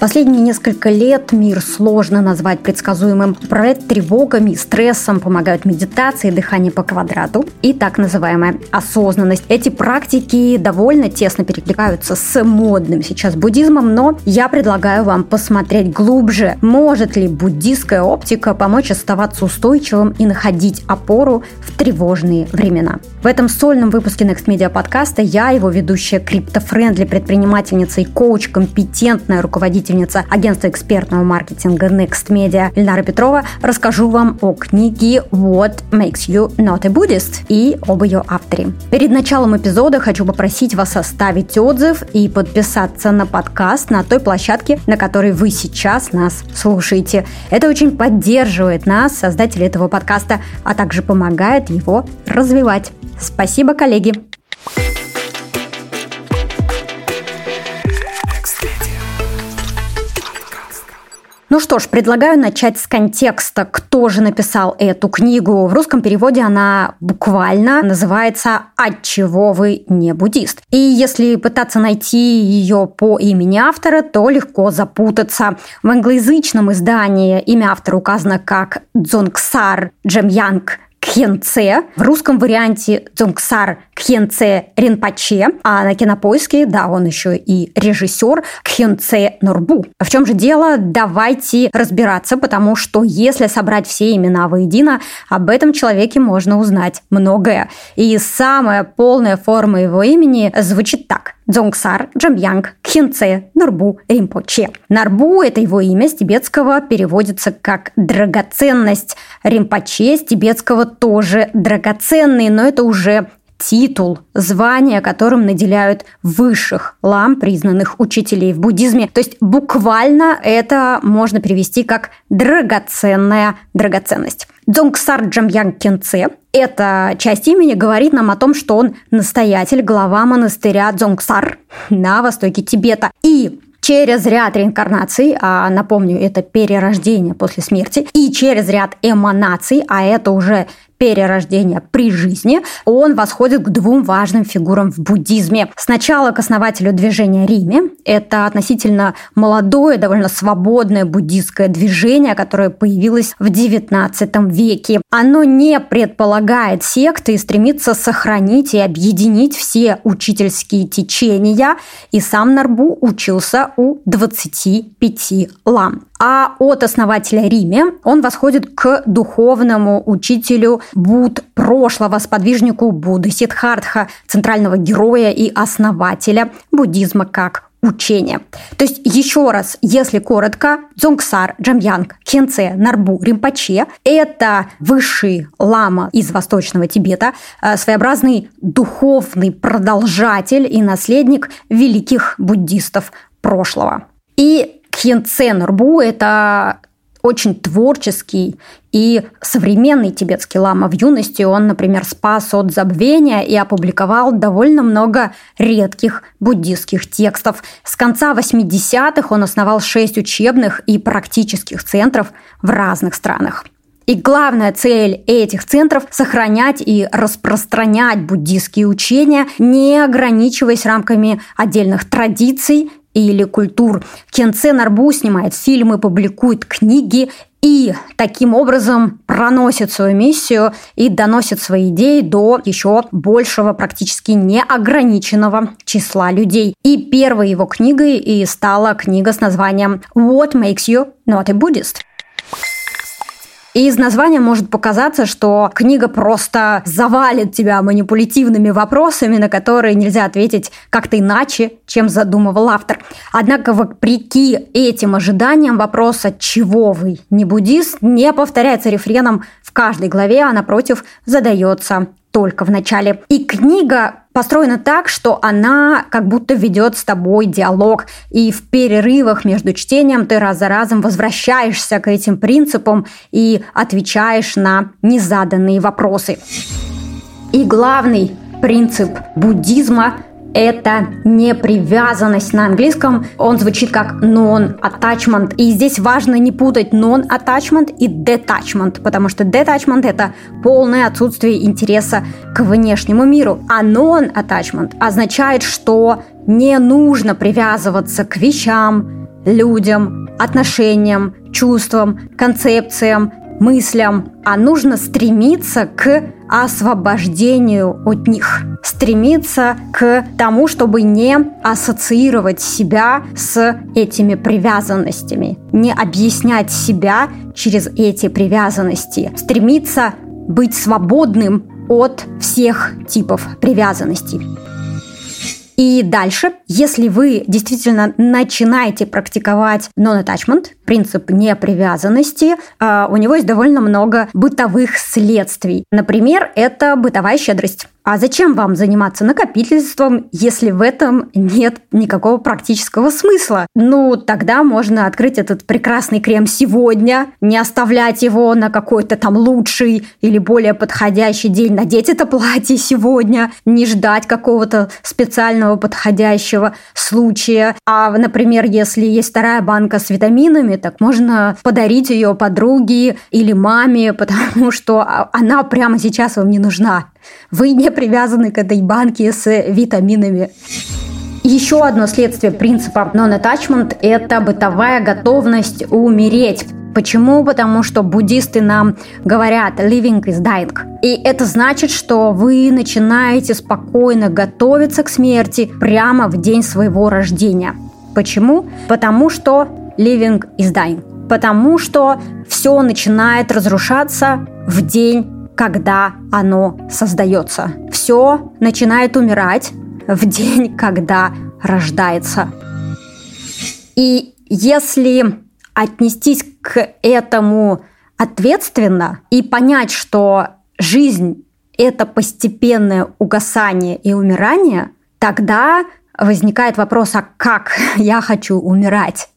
Последние несколько лет мир сложно назвать предсказуемым. Управлять тревогами, стрессом помогают медитации, дыхание по квадрату и так называемая осознанность. Эти практики довольно тесно перекликаются с модным сейчас буддизмом, но я предлагаю вам посмотреть глубже, может ли буддийская оптика помочь оставаться устойчивым и находить опору в тревожные времена. В этом сольном выпуске Next Media подкаста я, его ведущая криптофрендли предпринимательница и коуч, компетентная руководитель руководительница агентства экспертного маркетинга Next Media Ильнара Петрова, расскажу вам о книге What Makes You Not a Buddhist и об ее авторе. Перед началом эпизода хочу попросить вас оставить отзыв и подписаться на подкаст на той площадке, на которой вы сейчас нас слушаете. Это очень поддерживает нас, создателей этого подкаста, а также помогает его развивать. Спасибо, коллеги! Ну что ж, предлагаю начать с контекста, кто же написал эту книгу. В русском переводе она буквально называется «От чего вы не буддист?». И если пытаться найти ее по имени автора, то легко запутаться. В англоязычном издании имя автора указано как Дзонгсар Джемьянг Кхенце. В русском варианте Дзонгсар Кхенце Ринпаче, а на кинопоиске, да, он еще и режиссер Кхенце Норбу. В чем же дело? Давайте разбираться, потому что если собрать все имена воедино, об этом человеке можно узнать многое. И самая полная форма его имени звучит так. Дзонгсар Джамьянг Кхинце Нурбу Римпоче. Нарбу – это его имя, с тибетского переводится как «драгоценность». Римпоче с тибетского тоже «драгоценный», но это уже титул, звание, которым наделяют высших лам, признанных учителей в буддизме. То есть буквально это можно перевести как драгоценная драгоценность. Дзонгсар Джамьянг Кенце эта часть имени говорит нам о том, что он настоятель, глава монастыря Дзонгсар на востоке Тибета. И через ряд реинкарнаций, а напомню, это перерождение после смерти, и через ряд эманаций, а это уже перерождения при жизни, он восходит к двум важным фигурам в буддизме. Сначала к основателю движения Риме. Это относительно молодое, довольно свободное буддийское движение, которое появилось в XIX веке. Оно не предполагает секты и стремится сохранить и объединить все учительские течения. И сам Нарбу учился у 25 лам. А от основателя Риме он восходит к духовному учителю Буд прошлого, сподвижнику Будды Сидхартха, центрального героя и основателя буддизма как учения. То есть, еще раз, если коротко, Дзонгсар, Джамьянг, Хенце, Нарбу, Римпаче – это высший лама из Восточного Тибета, э, своеобразный духовный продолжатель и наследник великих буддистов прошлого. И Кхенце Нурбу – это очень творческий и современный тибетский лама. В юности он, например, спас от забвения и опубликовал довольно много редких буддистских текстов. С конца 80-х он основал шесть учебных и практических центров в разных странах. И главная цель этих центров – сохранять и распространять буддийские учения, не ограничиваясь рамками отдельных традиций или культур. Кенце Нарбу снимает фильмы, публикует книги и таким образом проносит свою миссию и доносит свои идеи до еще большего, практически неограниченного числа людей. И первой его книгой и стала книга с названием «What makes you not a Buddhist?» Из названия может показаться, что книга просто завалит тебя манипулятивными вопросами, на которые нельзя ответить как-то иначе, чем задумывал автор. Однако, вопреки этим ожиданиям, вопрос, от чего вы не буддист, не повторяется рефреном в каждой главе, а напротив задается только в начале. И книга построена так, что она как будто ведет с тобой диалог, и в перерывах между чтением ты раз за разом возвращаешься к этим принципам и отвечаешь на незаданные вопросы. И главный принцип буддизма это не привязанность на английском. Он звучит как non-attachment. И здесь важно не путать non-attachment и detachment, потому что detachment – это полное отсутствие интереса к внешнему миру. А non-attachment означает, что не нужно привязываться к вещам, людям, отношениям, чувствам, концепциям, мыслям, а нужно стремиться к освобождению от них. Стремиться к тому, чтобы не ассоциировать себя с этими привязанностями, не объяснять себя через эти привязанности. Стремиться быть свободным от всех типов привязанностей. И дальше, если вы действительно начинаете практиковать non-attachment, принцип непривязанности, а, у него есть довольно много бытовых следствий. Например, это бытовая щедрость. А зачем вам заниматься накопительством, если в этом нет никакого практического смысла? Ну, тогда можно открыть этот прекрасный крем сегодня, не оставлять его на какой-то там лучший или более подходящий день, надеть это платье сегодня, не ждать какого-то специального подходящего случая. А, например, если есть вторая банка с витаминами, так можно подарить ее подруге или маме, потому что она прямо сейчас вам не нужна. Вы не привязаны к этой банке с витаминами. Еще одно следствие принципа non-attachment – это бытовая готовность умереть. Почему? Потому что буддисты нам говорят «living is dying». И это значит, что вы начинаете спокойно готовиться к смерти прямо в день своего рождения. Почему? Потому что living is dying. Потому что все начинает разрушаться в день когда оно создается. Все начинает умирать в день, когда рождается. И если отнестись к этому ответственно и понять, что жизнь – это постепенное угасание и умирание, тогда возникает вопрос, а как я хочу умирать?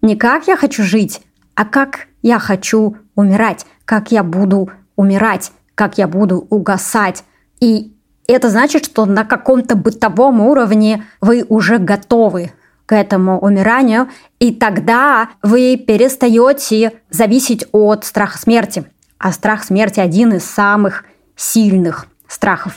Не как я хочу жить, а как я хочу умирать, как я буду умирать как я буду угасать. И это значит, что на каком-то бытовом уровне вы уже готовы к этому умиранию, и тогда вы перестаете зависеть от страха смерти. А страх смерти один из самых сильных страхов.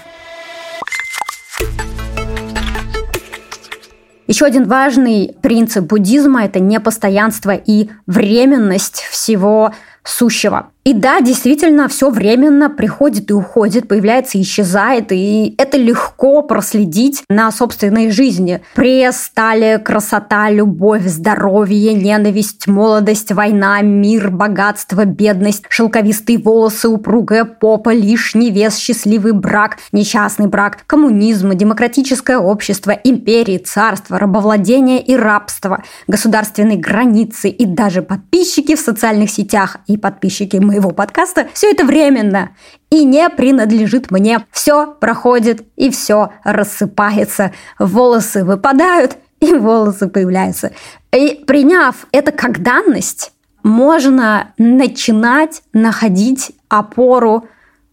Еще один важный принцип буддизма – это непостоянство и временность всего сущего. И да, действительно, все временно приходит и уходит, появляется и исчезает, и это легко проследить на собственной жизни. Пресс, стали, красота, любовь, здоровье, ненависть, молодость, война, мир, богатство, бедность, шелковистые волосы, упругая попа, лишний вес, счастливый брак, несчастный брак, коммунизм, демократическое общество, империи, царство, рабовладение и рабство, государственные границы и даже подписчики в социальных сетях и подписчики моего подкаста, все это временно и не принадлежит мне. Все проходит и все рассыпается. Волосы выпадают и волосы появляются. И приняв это как данность, можно начинать находить опору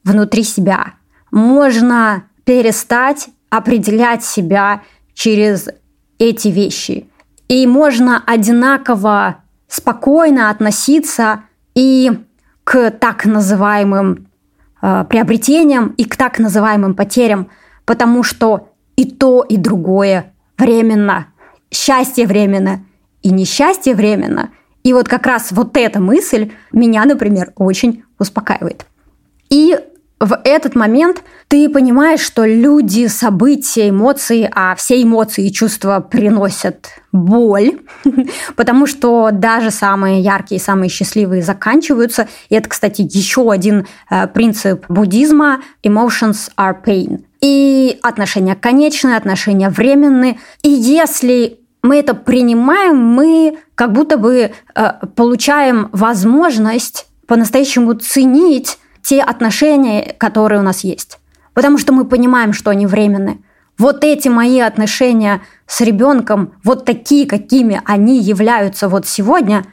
внутри себя. Можно перестать определять себя через эти вещи. И можно одинаково спокойно относиться и к так называемым э, приобретениям и к так называемым потерям, потому что и то, и другое временно. Счастье временно и несчастье временно. И вот как раз вот эта мысль меня, например, очень успокаивает. И в этот момент ты понимаешь, что люди, события, эмоции, а все эмоции и чувства приносят боль, потому что даже самые яркие, самые счастливые заканчиваются. И это, кстати, еще один э, принцип буддизма – emotions are pain. И отношения конечные, отношения временные. И если мы это принимаем, мы как будто бы э, получаем возможность по-настоящему ценить те отношения, которые у нас есть. Потому что мы понимаем, что они временны. Вот эти мои отношения с ребенком, вот такие, какими они являются вот сегодня,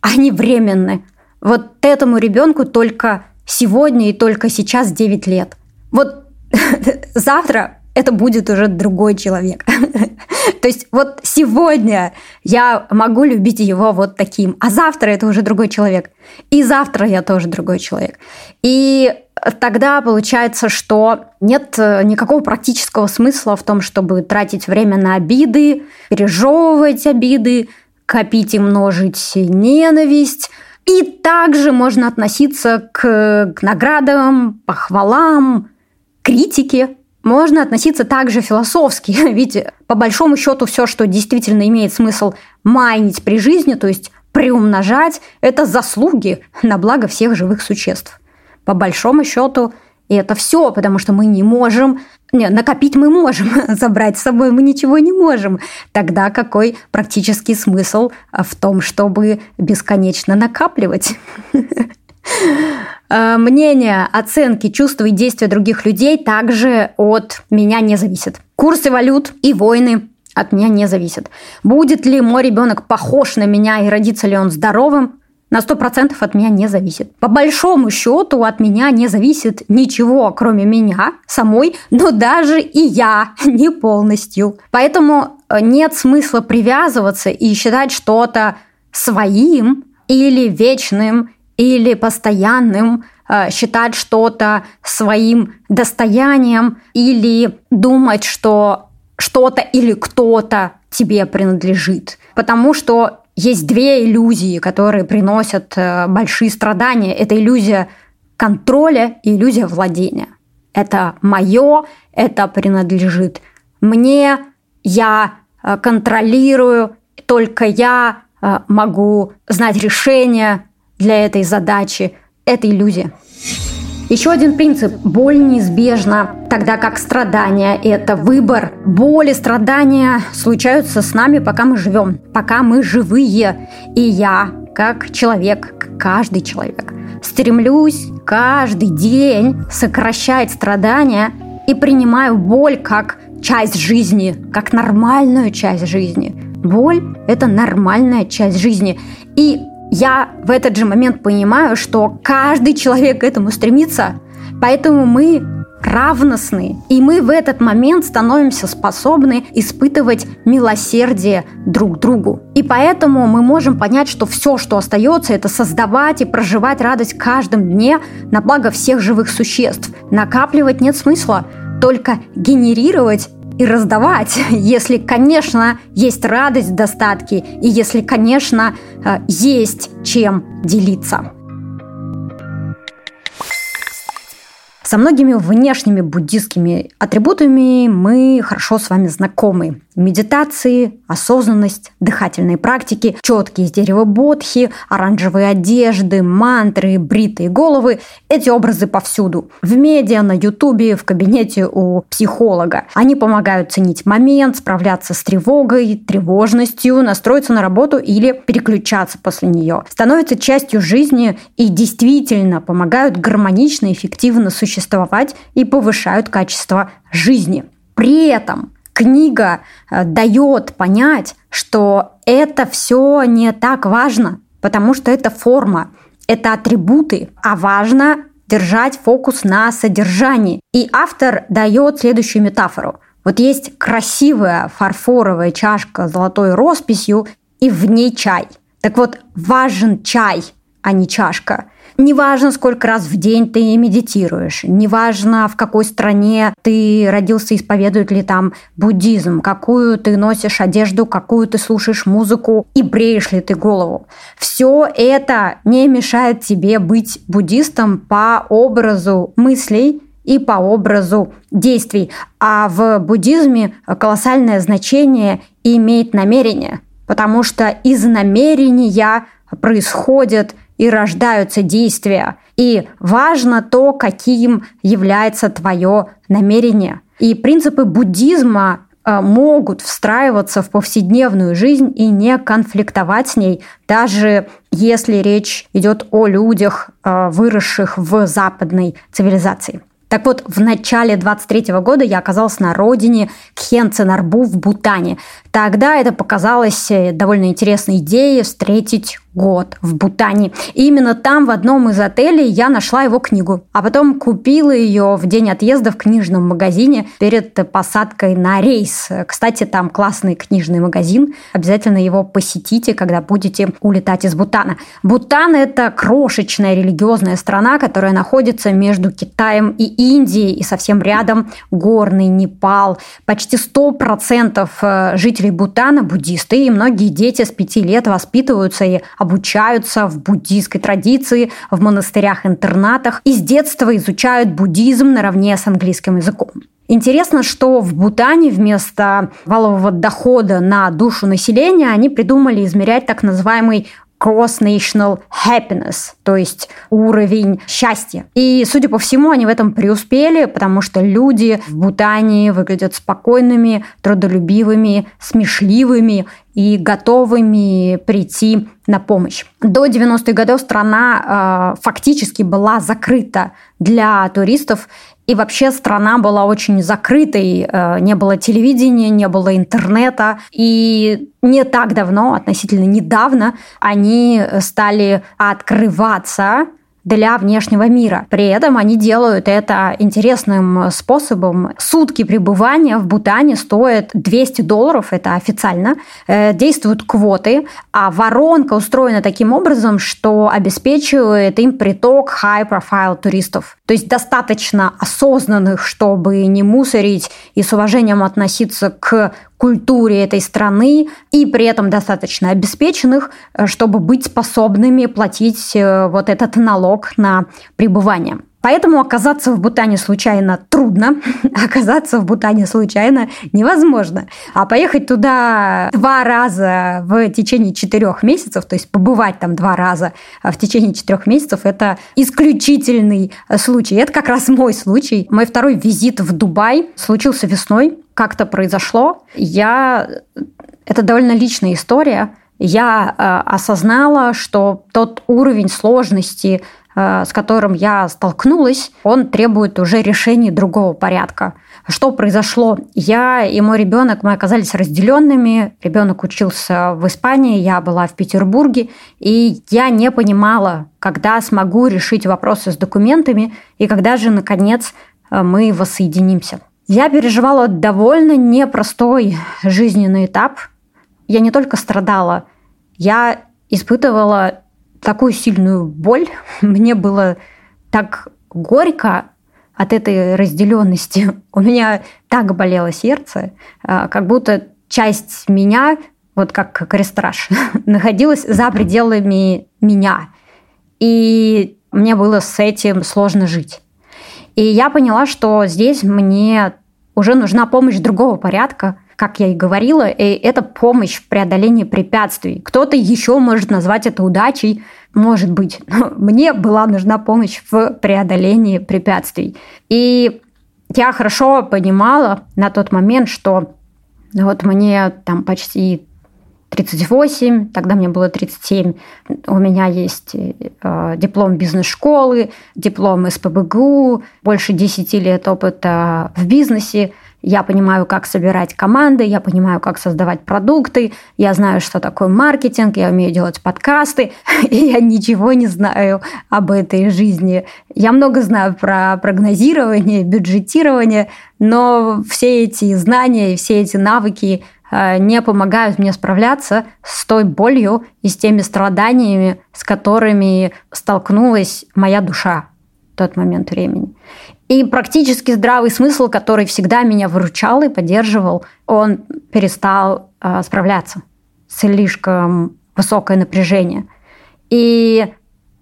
они временны. Вот этому ребенку только сегодня и только сейчас 9 лет. Вот завтра это будет уже другой человек. То есть вот сегодня я могу любить его вот таким, а завтра это уже другой человек. И завтра я тоже другой человек. И тогда получается, что нет э, никакого практического смысла в том, чтобы тратить время на обиды, пережевывать обиды, копить и множить ненависть. И также можно относиться к, к наградам, похвалам, критике. Можно относиться также философски, ведь по большому счету все, что действительно имеет смысл майнить при жизни, то есть приумножать, это заслуги на благо всех живых существ. По большому счету, это все, потому что мы не можем не, накопить мы можем, забрать с собой мы ничего не можем. Тогда какой практический смысл в том, чтобы бесконечно накапливать? Э, мнение, оценки, чувства и действия других людей также от меня не зависят. Курсы валют и войны от меня не зависят. Будет ли мой ребенок похож на меня и родится ли он здоровым, на 100% от меня не зависит. По большому счету от меня не зависит ничего, кроме меня самой, но даже и я не полностью. Поэтому э, нет смысла привязываться и считать что-то своим или вечным, или постоянным, э, считать что-то своим достоянием или думать, что что-то или кто-то тебе принадлежит. Потому что есть две иллюзии, которые приносят э, большие страдания. Это иллюзия контроля и иллюзия владения. Это мое, это принадлежит мне, я э, контролирую, только я э, могу знать решение для этой задачи. Это иллюзия. Еще один принцип. Боль неизбежна, тогда как страдания – это выбор. Боль и страдания случаются с нами, пока мы живем, пока мы живые. И я, как человек, каждый человек, стремлюсь каждый день сокращать страдания и принимаю боль как часть жизни, как нормальную часть жизни. Боль – это нормальная часть жизни. И я в этот же момент понимаю, что каждый человек к этому стремится, поэтому мы равностны, и мы в этот момент становимся способны испытывать милосердие друг другу. И поэтому мы можем понять, что все, что остается, это создавать и проживать радость каждым дне на благо всех живых существ. Накапливать нет смысла, только генерировать и раздавать, если, конечно, есть радость в достатке и если, конечно, э, есть чем делиться. Со многими внешними буддистскими атрибутами мы хорошо с вами знакомы. Медитации, осознанность, дыхательные практики, четкие из дерева бодхи, оранжевые одежды, мантры, бритые головы – эти образы повсюду. В медиа, на ютубе, в кабинете у психолога. Они помогают ценить момент, справляться с тревогой, тревожностью, настроиться на работу или переключаться после нее. Становятся частью жизни и действительно помогают гармонично и эффективно существовать и повышают качество жизни. При этом книга э, дает понять, что это все не так важно, потому что это форма, это атрибуты, а важно держать фокус на содержании. И автор дает следующую метафору. Вот есть красивая фарфоровая чашка с золотой росписью, и в ней чай. Так вот, важен чай, а не чашка. Неважно, сколько раз в день ты медитируешь, неважно, в какой стране ты родился, исповедует ли там буддизм, какую ты носишь одежду, какую ты слушаешь музыку и бреешь ли ты голову. Все это не мешает тебе быть буддистом по образу мыслей и по образу действий. А в буддизме колоссальное значение имеет намерение, потому что из намерения происходят и рождаются действия. И важно то, каким является твое намерение. И принципы буддизма э, могут встраиваться в повседневную жизнь и не конфликтовать с ней, даже если речь идет о людях, э, выросших в западной цивилизации. Так вот, в начале 23 года я оказалась на родине Кхенценарбу в Бутане. Тогда это показалось э, довольно интересной идеей встретить год в Бутане. И именно там, в одном из отелей, я нашла его книгу. А потом купила ее в день отъезда в книжном магазине перед посадкой на рейс. Кстати, там классный книжный магазин. Обязательно его посетите, когда будете улетать из Бутана. Бутан – это крошечная религиозная страна, которая находится между Китаем и Индией, и совсем рядом горный Непал. Почти 100% э, жителей Бутана – буддисты, и многие дети с пяти лет воспитываются и обучаются в буддийской традиции, в монастырях-интернатах и с детства изучают буддизм наравне с английским языком. Интересно, что в Бутане вместо валового дохода на душу населения они придумали измерять так называемый cross-national happiness, то есть уровень счастья. И, судя по всему, они в этом преуспели, потому что люди в Бутане выглядят спокойными, трудолюбивыми, смешливыми и готовыми прийти на помощь. До 90-х годов страна э, фактически была закрыта для туристов, и вообще страна была очень закрытой, э, не было телевидения, не было интернета. И не так давно, относительно недавно, они стали открываться для внешнего мира. При этом они делают это интересным способом. Сутки пребывания в Бутане стоят 200 долларов, это официально. Э, действуют квоты, а воронка устроена таким образом, что обеспечивает им приток high-profile туристов. То есть достаточно осознанных, чтобы не мусорить и с уважением относиться к культуре этой страны и при этом достаточно обеспеченных, э, чтобы быть способными платить э, вот этот налог на пребывание. Поэтому оказаться в Бутане случайно трудно, оказаться в Бутане случайно невозможно. А поехать туда два раза в течение четырех месяцев, то есть побывать там два раза в течение четырех месяцев, это исключительный случай. Это как раз мой случай. Мой второй визит в Дубай случился весной. Как-то произошло. Я... Это довольно личная история. Я э, осознала, что тот уровень сложности, Э, с которым я столкнулась, он требует уже решения другого порядка. Что произошло? Я и мой ребенок, мы оказались разделенными. Ребенок учился в Испании, я была в Петербурге, и я не понимала, когда смогу решить вопросы с документами и когда же, наконец, э, мы воссоединимся. Я переживала довольно непростой жизненный этап. Я не только страдала, я испытывала такую сильную боль. Мне было так горько от этой разделенности. У меня так болело сердце, а, как будто часть меня, вот как крестраж, находилась за пределами меня. И мне было с этим сложно жить. И я поняла, что здесь мне уже нужна помощь другого порядка, как я и говорила, это помощь в преодолении препятствий. Кто-то еще может назвать это удачей, может быть. Но мне была нужна помощь в преодолении препятствий. И я хорошо понимала на тот момент, что вот мне там почти 38, тогда мне было 37. У меня есть э, диплом бизнес-школы, диплом СПБГУ, больше 10 лет опыта в бизнесе. Я понимаю, как собирать команды, я понимаю, как создавать продукты, я знаю, что такое маркетинг, я умею делать подкасты, и я ничего не знаю об этой жизни. Я много знаю про прогнозирование, бюджетирование, но все эти знания и все эти навыки э, не помогают мне справляться с той болью и с теми страданиями, с которыми столкнулась моя душа в тот момент времени. И практически здравый смысл, который всегда меня выручал и поддерживал, он перестал э, справляться. Слишком высокое напряжение. И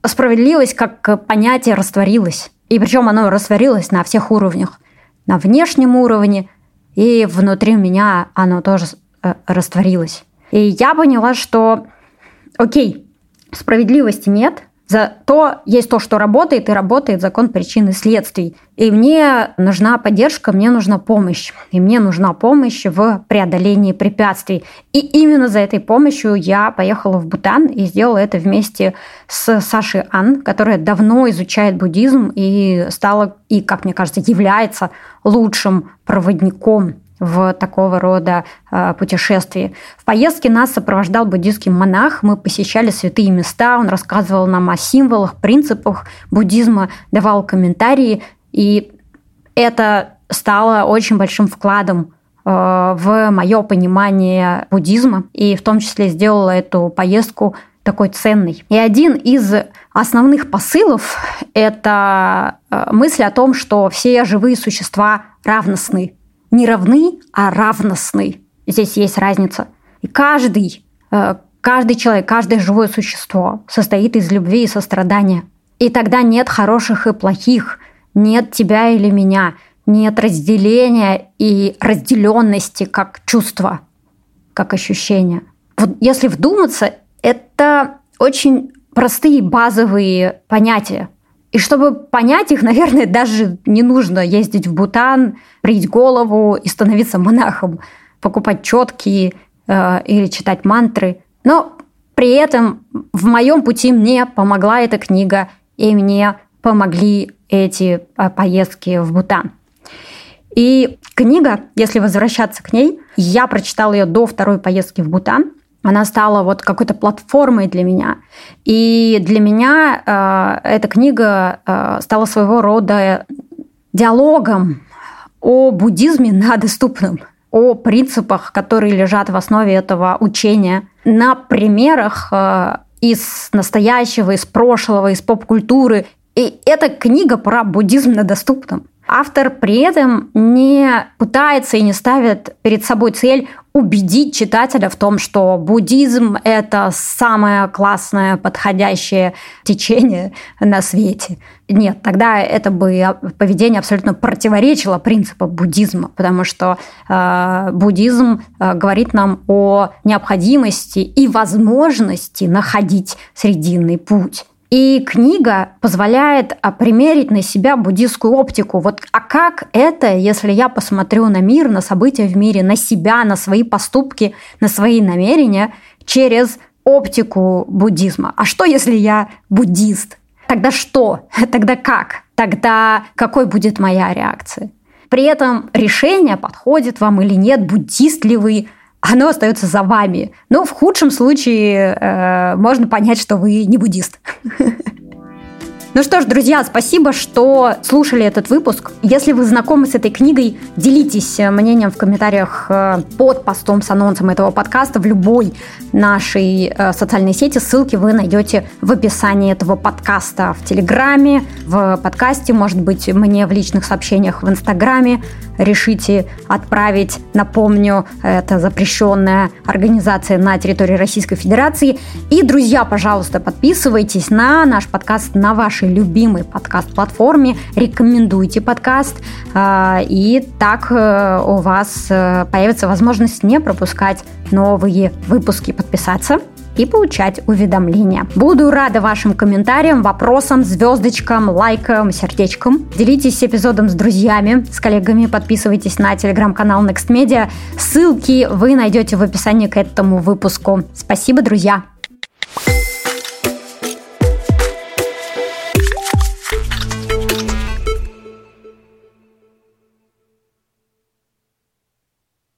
справедливость как понятие растворилась. И причем оно растворилось на всех уровнях. На внешнем уровне и внутри меня оно тоже э, растворилось. И я поняла, что окей, справедливости нет – Зато есть то, что работает, и работает закон причин и следствий. И мне нужна поддержка, мне нужна помощь. И мне нужна помощь в преодолении препятствий. И именно за этой помощью я поехала в Бутан и сделала это вместе с Сашей Ан, которая давно изучает буддизм и стала, и, как мне кажется, является лучшим проводником в такого рода э, путешествии. В поездке нас сопровождал буддийский монах, мы посещали святые места, он рассказывал нам о символах, принципах буддизма, давал комментарии, и это стало очень большим вкладом э, в мое понимание буддизма, и в том числе сделала эту поездку такой ценный. И один из основных посылов – это э, мысль о том, что все живые существа равностны. Не равны, а равностны. Здесь есть разница. И каждый, э, каждый человек, каждое живое существо состоит из любви и сострадания. И тогда нет хороших и плохих, нет тебя или меня, нет разделения и разделенности как чувства, как ощущения. Вот если вдуматься, это очень простые базовые понятия. И чтобы понять их, наверное, даже не нужно ездить в Бутан, брить голову и становиться монахом, покупать четкие э, или читать мантры. Но при этом в моем пути мне помогла эта книга, и мне помогли эти э, поездки в Бутан. И книга, если возвращаться к ней, я прочитала ее до второй поездки в Бутан она стала вот какой-то платформой для меня. И для меня э, эта книга э, стала своего рода диалогом о буддизме на доступном, о принципах, которые лежат в основе этого учения, на примерах э, из настоящего, из прошлого, из поп-культуры. И эта книга про буддизм на доступном. Автор при этом не пытается и не ставит перед собой цель убедить читателя в том, что буддизм – это самое классное, подходящее течение на свете. Нет, тогда это бы поведение абсолютно противоречило принципам буддизма, потому что э, буддизм э, говорит нам о необходимости и возможности находить срединный путь. И книга позволяет а, примерить на себя буддийскую оптику. Вот, а как это, если я посмотрю на мир, на события в мире, на себя, на свои поступки, на свои намерения через оптику буддизма? А что, если я буддист? Тогда что? Тогда как? Тогда какой будет моя реакция? При этом решение, подходит вам или нет, буддист ли вы, оно остается за вами. Но в худшем случае э, можно понять, что вы не буддист. Ну что ж, друзья, спасибо, что слушали этот выпуск. Если вы знакомы с этой книгой, делитесь э, мнением в комментариях э, под постом с анонсом этого подкаста в любой нашей э, социальной сети. Ссылки вы найдете в описании этого подкаста в Телеграме, в подкасте, может быть, мне в личных сообщениях в Инстаграме решите отправить, напомню, это запрещенная организация на территории Российской Федерации. И, друзья, пожалуйста, подписывайтесь на наш подкаст на вашей любимой подкаст-платформе, рекомендуйте подкаст, а, и так э, у вас э, появится возможность не пропускать новые выпуски, подписаться и получать уведомления. Буду рада вашим комментариям, вопросам, звездочкам, лайкам, сердечкам. Делитесь эпизодом с друзьями, с коллегами, подписывайтесь на телеграм-канал Next Media. Ссылки вы найдете в описании к этому выпуску. Спасибо, друзья!